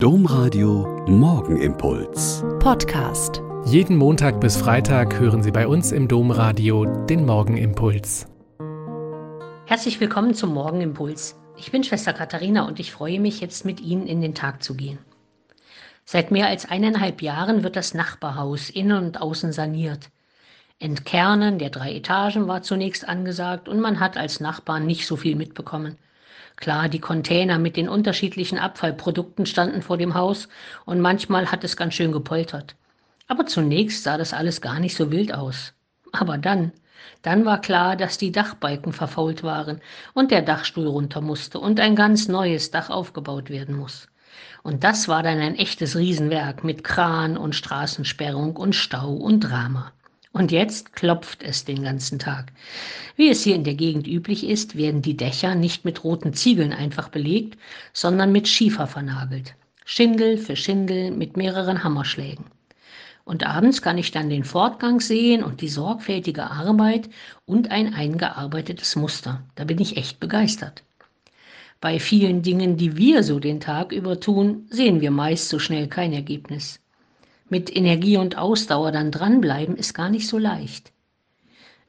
Domradio Morgenimpuls. Podcast. Jeden Montag bis Freitag hören Sie bei uns im Domradio den Morgenimpuls. Herzlich willkommen zum Morgenimpuls. Ich bin Schwester Katharina und ich freue mich jetzt mit Ihnen in den Tag zu gehen. Seit mehr als eineinhalb Jahren wird das Nachbarhaus innen und außen saniert. Entkernen der drei Etagen war zunächst angesagt und man hat als Nachbarn nicht so viel mitbekommen. Klar, die Container mit den unterschiedlichen Abfallprodukten standen vor dem Haus und manchmal hat es ganz schön gepoltert. Aber zunächst sah das alles gar nicht so wild aus. Aber dann, dann war klar, dass die Dachbalken verfault waren und der Dachstuhl runter musste und ein ganz neues Dach aufgebaut werden muss. Und das war dann ein echtes Riesenwerk mit Kran und Straßensperrung und Stau und Drama. Und jetzt klopft es den ganzen Tag. Wie es hier in der Gegend üblich ist, werden die Dächer nicht mit roten Ziegeln einfach belegt, sondern mit Schiefer vernagelt. Schindel für Schindel mit mehreren Hammerschlägen. Und abends kann ich dann den Fortgang sehen und die sorgfältige Arbeit und ein eingearbeitetes Muster. Da bin ich echt begeistert. Bei vielen Dingen, die wir so den Tag über tun, sehen wir meist so schnell kein Ergebnis mit Energie und Ausdauer dann dranbleiben, ist gar nicht so leicht.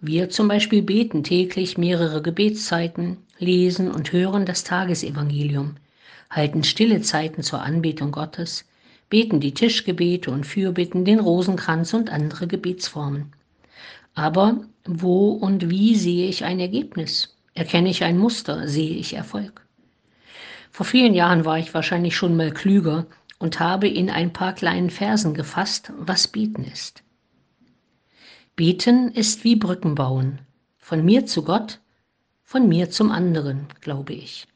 Wir zum Beispiel beten täglich mehrere Gebetszeiten, lesen und hören das Tagesevangelium, halten stille Zeiten zur Anbetung Gottes, beten die Tischgebete und Fürbitten, den Rosenkranz und andere Gebetsformen. Aber wo und wie sehe ich ein Ergebnis? Erkenne ich ein Muster? Sehe ich Erfolg? Vor vielen Jahren war ich wahrscheinlich schon mal klüger und habe in ein paar kleinen Versen gefasst, was Beten ist. Beten ist wie Brücken bauen, von mir zu Gott, von mir zum anderen, glaube ich.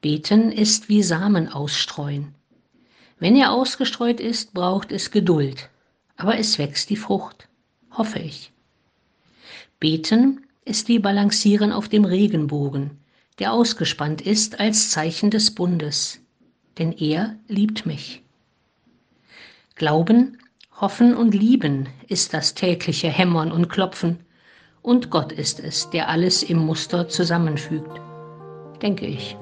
Beten ist wie Samen ausstreuen. Wenn er ausgestreut ist, braucht es Geduld, aber es wächst die Frucht, hoffe ich. Beten ist wie Balancieren auf dem Regenbogen, der ausgespannt ist als Zeichen des Bundes denn er liebt mich. Glauben, Hoffen und Lieben ist das tägliche Hämmern und Klopfen, und Gott ist es, der alles im Muster zusammenfügt, denke ich.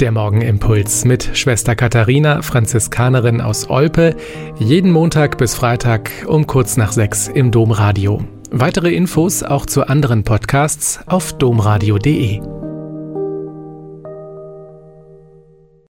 Der Morgenimpuls mit Schwester Katharina, Franziskanerin aus Olpe, jeden Montag bis Freitag um kurz nach sechs im Domradio. Weitere Infos auch zu anderen Podcasts auf domradio.de.